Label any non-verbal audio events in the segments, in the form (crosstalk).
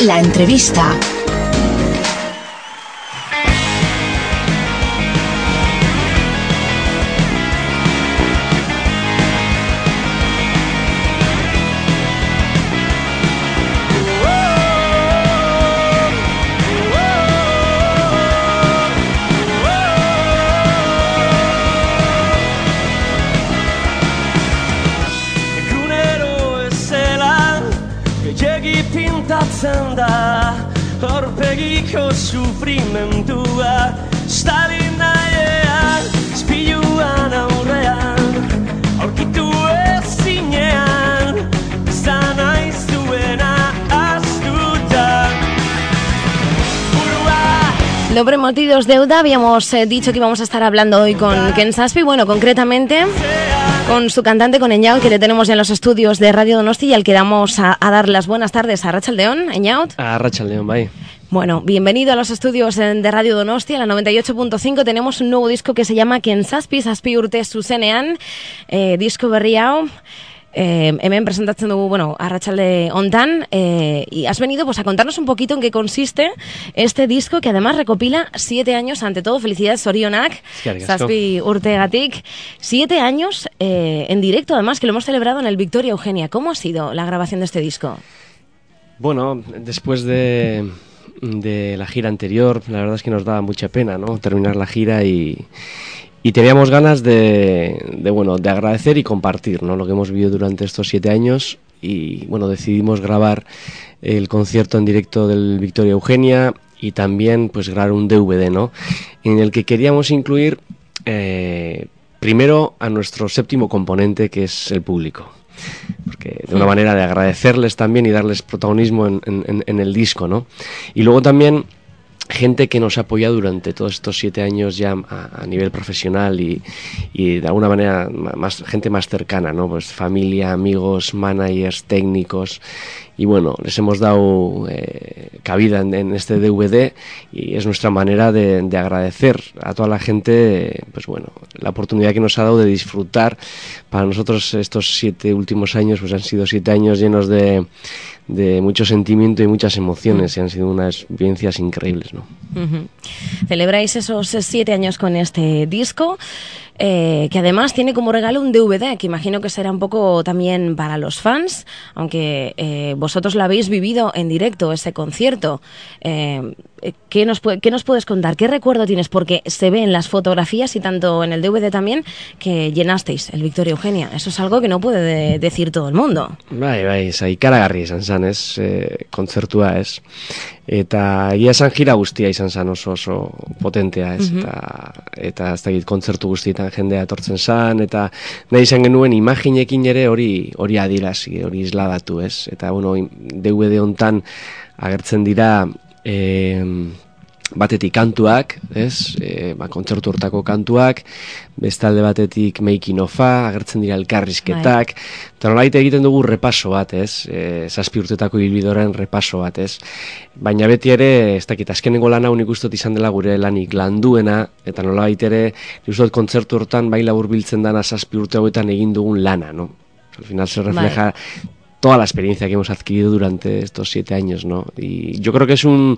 La entrevista. Horpegiko sufrimendua Spiluan aurrean Aurkitu ezinean astuta Burua Lo deuda. Habíamos eh, dicho que íbamos a estar hablando hoy con Ken Saspi. Bueno, concretamente con su cantante, con Eñaut, que le tenemos ya en los estudios de Radio Donosti y al que damos a, a dar las buenas tardes a Rachel León. Eñaut. A Rachel León, bai. Bueno, bienvenido a los estudios eh, de Radio Donostia, la 98.5. Tenemos un nuevo disco que se llama Ken Saspi, Saspi Urte Zuzenean, eh, disco berri hau. Eh, hemen presentatzen dugu, bueno, eh, y has venido pues a contarnos un poquito en qué consiste este disco que además recopila siete años, ante todo, felicidades asko. Zazpi Urtegatik, siete años eh, en directo, además que lo hemos celebrado en el Victoria Eugenia. ¿Cómo ha sido la grabación de este disco? Bueno, después de, de la gira anterior, la verdad es que nos daba mucha pena, ¿no? Terminar la gira y, y teníamos ganas de, de, bueno, de agradecer y compartir, ¿no? Lo que hemos vivido durante estos siete años y, bueno, decidimos grabar el concierto en directo del Victoria Eugenia y también, pues, grabar un DVD, ¿no? En el que queríamos incluir, eh, primero, a nuestro séptimo componente, que es el público. Porque de una manera de agradecerles también y darles protagonismo en, en- en el disco, ¿no? Y luego también gente que nos ha apoyado durante todos estos siete años ya a, nivel profesional y, de alguna manera ma- más gente más cercana, ¿no? Pues familia, amigos, managers, técnicos y bueno, les hemos dado eh, cabida en, este DVD y es nuestra manera de agradecer a toda la gente, pues bueno, la oportunidad que nos ha dado de disfrutar. Para nosotros estos siete últimos años pues han sido siete años llenos de, de mucho sentimiento y muchas emociones y han sido unas vivencias increíbles, ¿no? Celebráis esos siete años con este disco, eh, que además tiene como regalo un DVD, que imagino que será un poco también para los fans, aunque eh, vosotros lo habéis vivido en directo, ese concierto. Eh, eh, ¿qué, nos ¿Qué nos puedes contar? ¿Qué recuerdo tienes? Porque se ve en las fotografías y tanto en el DVD también que llenasteis el Victoria Eugenia. Eso es algo que no puede de- decir todo el mundo. Bai, bai, zai, ikaragarri izan zan, ez, e, kontzertua, ez. Eta egia esan gira guztia izan zan oso oso potentea, ez. Eta, eta ez dakit kontzertu guztietan jendea etortzen zan, eta nahi izan genuen imaginekin ere hori hori adirazi, hori isladatu, ez. Eta, bueno, DVD hontan agertzen dira, eh, batetik kantuak, ez, e, ba, kontzertu hortako kantuak, bestalde batetik making ofa, agertzen dira elkarrizketak, eta nolait egiten dugu repaso bat, ez, e, zazpi urtetako hilbidoren repaso bat, ez, baina beti ere, ez dakit, azkenengo lan hau nik uste dut izan dela gure lanik landuena, eta nolait ere, nik dut kontzertu hortan bai labur biltzen dana zazpi urte hauetan egin dugun lana, no? Al final se refleja toda la experiencia que hemos adquirido durante estos siete años, ¿no? Y yo creo que es un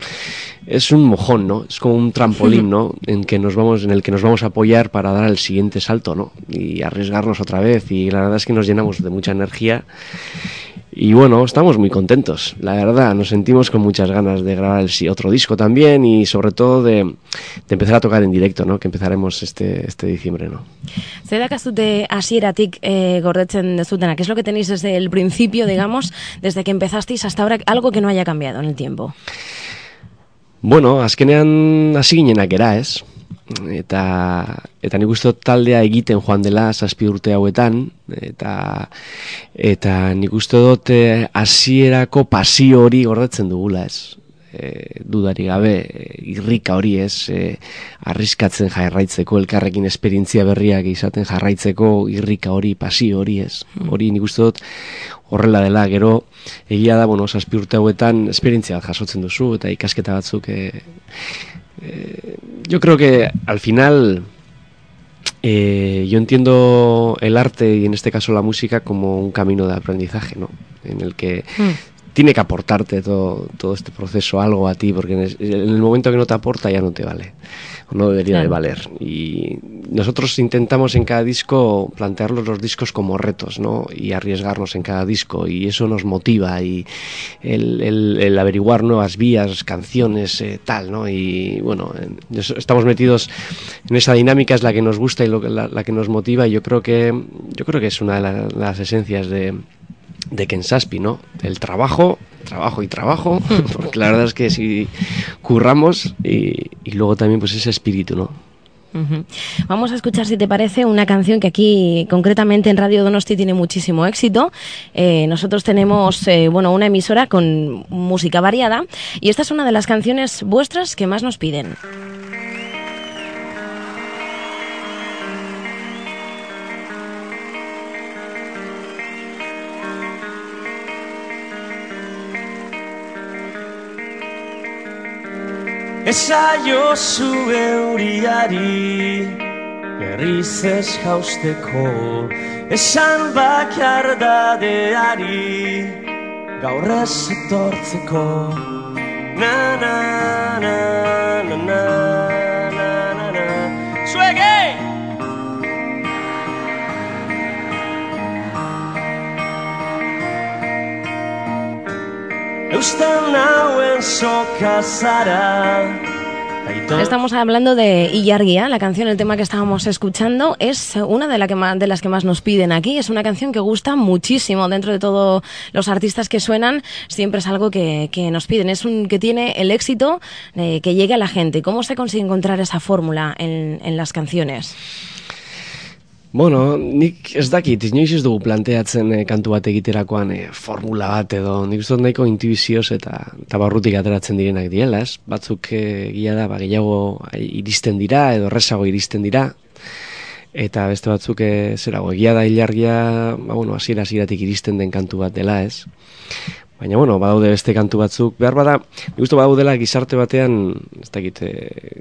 es un mojón, ¿no? Es como un trampolín, ¿no? (laughs) En que nos vamos, en el que nos vamos a apoyar para dar el siguiente salto, ¿no? Y arriesgarnos otra vez. Y la verdad es que nos llenamos de mucha energía. Y bueno, estamos muy contentos, la verdad, nos sentimos con muchas ganas de grabar el otro disco también y sobre todo de, de empezar a tocar en directo, ¿no? Que empezaremos este, este diciembre, ¿no? Zedakazute hasieratik eh, gordetzen dezutena, ¿qué es lo que tenéis desde el principio, digamos, desde que empezasteis hasta ahora, algo que no haya cambiado en el tiempo? Bueno, azkenean hasi ginenak era, ez? Eta, eta nik uste taldea egiten joan dela zazpi urte hauetan, eta, eta nik uste dut eh, hasierako pasio hori gordetzen dugula, ez? E, dudari gabe, irrika hori ez, e, arriskatzen jarraitzeko, elkarrekin esperientzia berriak izaten jarraitzeko, irrika hori, pasio hori ez. Hori nik uste dut horrela dela, gero egia da, bueno, zazpi urte hauetan esperientzia bat jasotzen duzu, eta ikasketa batzuk e, yo creo que al final eh, yo entiendo el arte y en este caso la música como un camino de aprendizaje, ¿no? En el que tiene que aportarte todo, todo este proceso algo a ti, porque en, el momento que no te aporta ya no te vale, o no debería de valer. Y nosotros intentamos en cada disco plantearlos los discos como retos, ¿no? Y arriesgarnos en cada disco, y eso nos motiva, y el, averiguar nuevas vías, canciones, eh, tal, ¿no? Y bueno, estamos metidos en esa dinámica, es la que nos gusta y lo, la, la que nos motiva, y yo creo que, yo creo que es una de las esencias de de Kensaspi, ¿no? El trabajo, trabajo y trabajo, (laughs) porque la verdad es que si curramos y, luego también pues ese espíritu, ¿no? Vamos a escuchar, si te parece, una canción que aquí, concretamente en Radio Donosti, tiene muchísimo éxito. Eh, nosotros tenemos, eh, bueno, una emisora con música variada y esta es una de las canciones vuestras que más nos piden. Esaio zu euriari Berriz ez jausteko. Esan bakar dadeari Gaur ez etortzeko. Na na na Estamos hablando de Illarguía, la canción, el tema que estábamos escuchando, es una de, que las que más nos piden aquí. Es una canción que gusta muchísimo dentro de todos los artistas que suenan. Siempre es algo que, nos piden. Es un que tiene el éxito que llegue a la gente. ¿Cómo se consigue encontrar esa fórmula en las canciones? Bueno, nik ez dakit, inoiz ez dugu planteatzen eh, kantu bat egiterakoan eh, formula bat edo, nik uste nahiko intuizioz eta, eta barrutik ateratzen direnak diela, ez? Batzuk eh, da, ba, gehiago iristen dira edo resago iristen dira, eta beste batzuk eh, zerago, egia da hilargia, ba, bueno, asira iristen den kantu bat dela, ez? Baina, bueno, badaude beste kantu batzuk. Behar bada, gustu badaudela gizarte batean, ez dakit, e,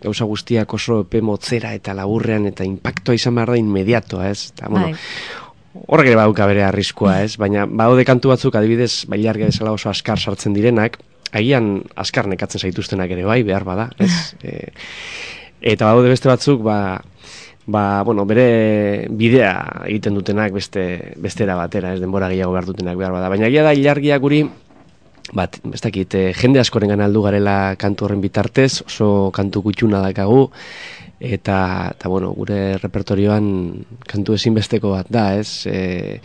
gauza guztiak oso epe motzera eta laburrean eta impactoa izan behar da inmediatoa, ez? Eta, bueno, bai. horrek ere baduka bere arriskoa, ez? Baina, badaude kantu batzuk, adibidez, bailarga desala oso askar sartzen direnak, agian askar nekatzen zaituztenak ere bai, behar bada, ez? (laughs) E, eta badaude beste batzuk, ba, ba, bueno, bere bidea egiten dutenak beste bestera batera, ez denbora gehiago behar dutenak behar bada. Baina egia da ilargia guri bat, ez dakit, e, jende askoren aldu garela kantu horren bitartez, oso kantu gutxuna dakagu, eta, eta bueno, gure repertorioan kantu ezinbesteko bat da, ez? E,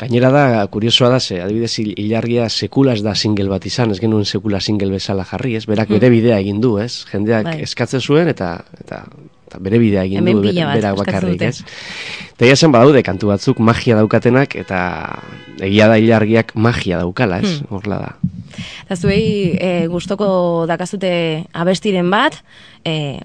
gainera da, kuriosoa da, ze, adibidez, hilargia sekula ez da single bat izan, ez genuen sekula single bezala jarri, ez? Berak bere bidea egin du, ez? Jendeak bai. eskatzen zuen, eta, eta eta bere bidea egin du bera bakarrik, ez? Eta egia zen badaude kantu batzuk magia daukatenak eta egia da hilargiak magia daukala, ez? Hmm. Horla da. Eta zuei e, gustoko dakazute abestiren bat, e,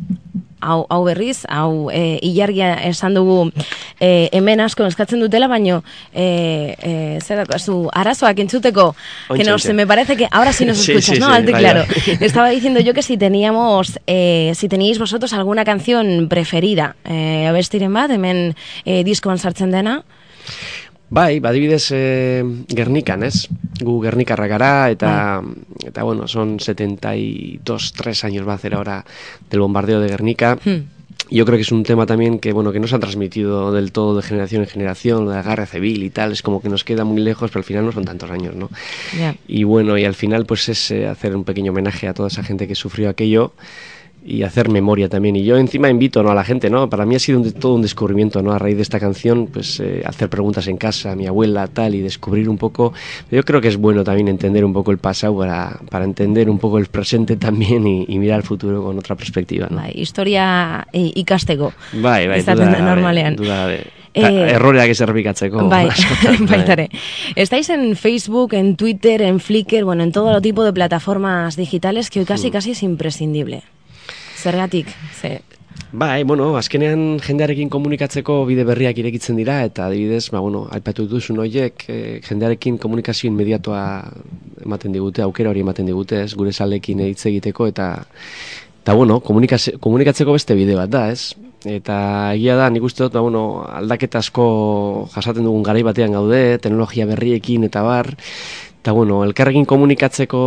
hau, hau berriz, hau e, ilargia esan dugu e, hemen asko eskatzen dutela, baino e, e, zer zu arazoak entzuteko, que no, se me parece que ahora sí nos (laughs) escuchas, ¿no? Alto y claro. (laughs) Estaba diciendo yo que si teníamos, eh, si teníais vosotros alguna canción preferida, eh, abestiren bat, hemen eh, diskoan sartzen dena, Bai, badibidez e, Gernikan, ez? Gu Gernikarra gara, eta, bai. eta bueno, son 72, 3 años va a hacer ahora del bombardeo de Gernika. Hmm. Yo creo que es un tema también que, bueno, que no se ha transmitido del todo de generación en generación, de la guerra civil y tal, es como que nos queda muy lejos, pero al final no son tantos años, ¿no? Y bueno, y al final pues es eh, hacer un pequeño homenaje a toda esa gente que sufrió aquello, y hacer memoria también. Y yo encima invito ¿no? a la gente, ¿no? Para mí ha sido todo un descubrimiento, ¿no? A raíz de esta canción, pues eh, hacer preguntas en casa a mi abuela, tal, y descubrir un poco. Yo creo que es bueno también entender un poco el pasado para, para entender un poco el presente también y, y mirar al futuro con otra perspectiva, ¿no? Bai, historia ikasteko. Bai, bai, duda, normalean. Duda Eh, erroreak ez errepikatzeko. Bai, (laughs) (laughs) baitare. Estáis en Facebook, en Twitter, en Flickr, bueno, en todo tipo de plataformas digitales que hoy casi, mm. casi es imprescindible. Zergatik, ze... Bai, bueno, azkenean jendearekin komunikatzeko bide berriak irekitzen dira, eta adibidez, ba, bueno, aipatu duzun horiek, e, jendearekin komunikazio inmediatoa ematen digute, aukera hori ematen digute, ez, gure salekin hitz egiteko, eta, eta bueno, komunikatzeko beste bide bat da, ez? Eta egia da, nik uste dut, ba, bueno, aldaketa asko jasaten dugun garai batean gaude, teknologia berriekin eta bar, Eta bueno, elkarrekin komunikatzeko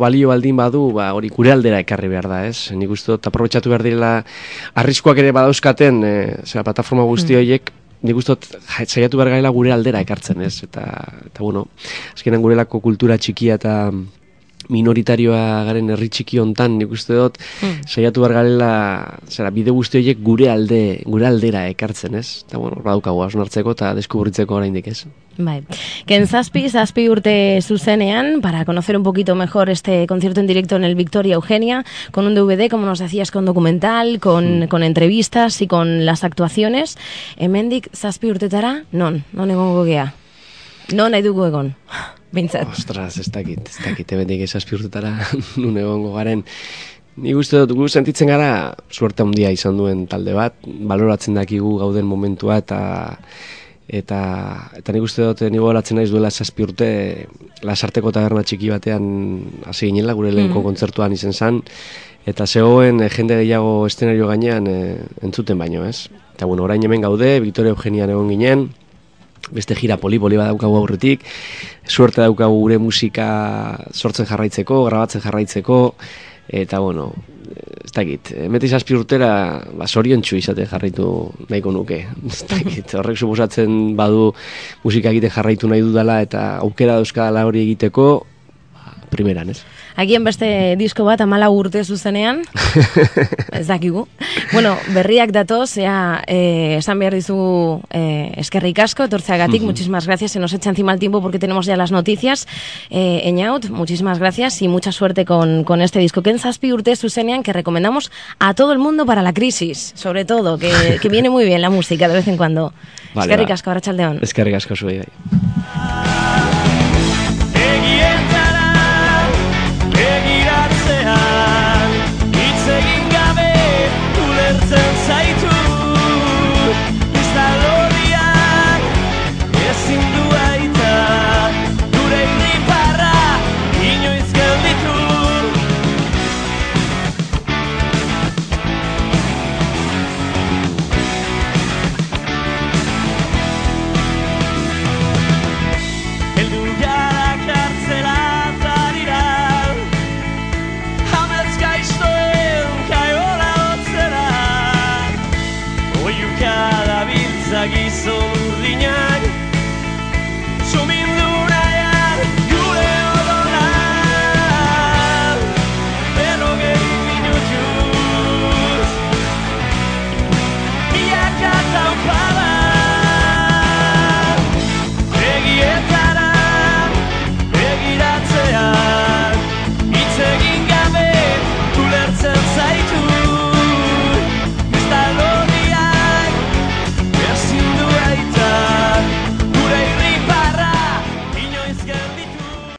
balio baldin badu, ba, hori gure aldera ekarri behar da, ez? Nik uste dut, aprobetsatu behar direla, arriskoak ere badauzkaten, e, zera, plataforma guzti horiek, nik uste dut, saiatu behar gaila gure aldera ekartzen, ez? Eta, eta bueno, azkenan gurelako kultura txikia eta minoritarioa garen herri txiki hontan nik uste dut mm. saiatu bar garela zera bide guzti horiek gure alde gure aldera ekartzen, ez? Ta bueno, badaukago osnartzeko eta deskubritzeko oraindik, ez? Bai. Ken zazpi, zazpi urte zuzenean, para conocer un poquito mejor este concierto en directo en el Victoria Eugenia, con un DVD, como nos decías, con documental, con, mm. con entrevistas y con las actuaciones. Emendik, zazpi urtetara? Non, non egongo gea. Non nahi dugu egon bintzat. Ostras, ez dakit, ez dakit, ebendik esazpi urtetara (laughs) nune egongo garen. Ni guzti dut, gu sentitzen gara, suerte handia izan duen talde bat, baloratzen dakigu gauden momentua eta eta eta nik uste dut ni gogoratzen naiz duela 7 urte lasarteko taberna txiki batean hasi ginela gure lehenko mm. kontzertuan izen san eta zegoen e, jende gehiago eszenario gainean e, entzuten baino, ez? Eta bueno, orain hemen gaude, Victoria Eugenian egon ginen, beste gira poli-poli badaukagu aurretik, suerte daukagu gure musika sortzen jarraitzeko, grabatzen jarraitzeko, eta bueno, ez dakit, emetiz aspi urtera, ba, sorion izate jarraitu nahiko nuke, (laughs) ez dakit, horrek suposatzen badu musika egite jarraitu nahi dudala, eta aukera dauzkadala hori egiteko, ba, primeran, ez? Agien beste disko bat amala urte zuzenean, (laughs) ez dakigu. Bueno, berriak datoz, ea, eh, esan behar dizu eh, eskerrik asko, etortzeagatik, uh muchísimas gracias, se nos echa encima el tiempo porque tenemos ya las noticias. Eh, Eñaut, muchísimas gracias y mucha suerte con, con este disco. Ken Zazpi urte zuzenean, que recomendamos a todo el mundo para la crisis, sobre todo, que, que viene muy bien la música de vez en cuando. Vale, eskerrik asko, Arratxaldeon. Eskerrik asko, bai.